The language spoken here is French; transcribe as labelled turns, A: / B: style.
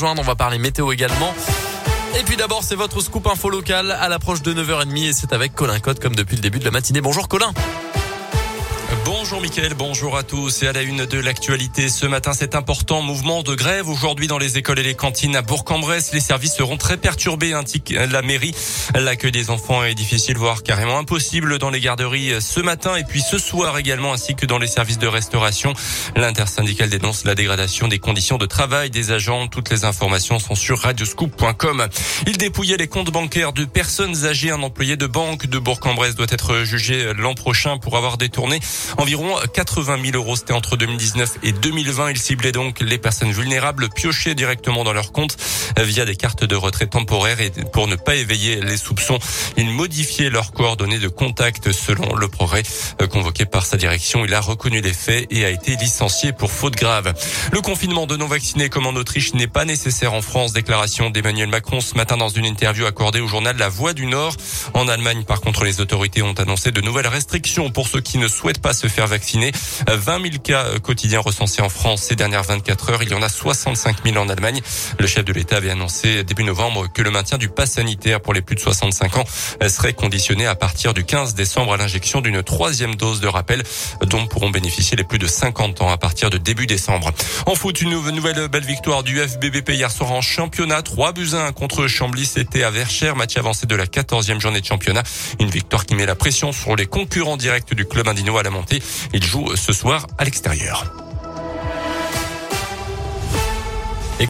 A: On va parler météo également. Et puis d'abord, c'est votre scoop info local à l'approche de 9h30 et c'est avec Colin Cotte comme depuis le début de la matinée. Bonjour Colin.
B: Bonjour Mickaël, bonjour à tous et à la une de l'actualité. Ce matin, cet important mouvement de grève aujourd'hui dans les écoles et les cantines à Bourg-en-Bresse. Les services seront très perturbés, indique la mairie. L'accueil des enfants est difficile, voire carrément impossible dans les garderies ce matin et puis ce soir également, ainsi que dans les services de restauration. L'intersyndicale dénonce la dégradation des conditions de travail des agents. Toutes les informations sont sur radioscoop.com. Il dépouillait les comptes bancaires de personnes âgées. Un employé de banque de Bourg-en-Bresse doit être jugé l'an prochain pour avoir détourné Environ 80 000 euros, c'était entre 2019 et 2020. Il ciblait donc les personnes vulnérables piochées directement dans leur compte via des cartes de retrait temporaires et pour ne pas éveiller les soupçons, il modifiait leurs coordonnées de contact selon le progrès convoqué par sa direction. Il a reconnu les faits et a été licencié pour faute grave. Le confinement de non-vaccinés comme en Autriche n'est pas nécessaire en France. Déclaration d'Emmanuel Macron ce matin dans une interview accordée au journal La Voix du Nord. En Allemagne, par contre, les autorités ont annoncé de nouvelles restrictions pour ceux qui ne souhaitent pas se faire vacciner. 20 000 cas quotidiens recensés en France ces dernières 24 heures. Il y en a 65 000 en Allemagne. Le chef de l'État avait annoncé début novembre que le maintien du pass sanitaire pour les plus de 65 ans serait conditionné à partir du 15 décembre à l'injection d'une troisième dose de rappel dont pourront bénéficier les plus de 50 ans à partir de début décembre. En foot, une nouvelle belle victoire du FBBP hier soir en championnat. 3 buts 1 contre Chambly, c'était à Verchères, match avancé de la 14e journée de championnat. Une victoire qui met la pression sur les concurrents directs du club indinois à la Il joue ce soir à l'extérieur.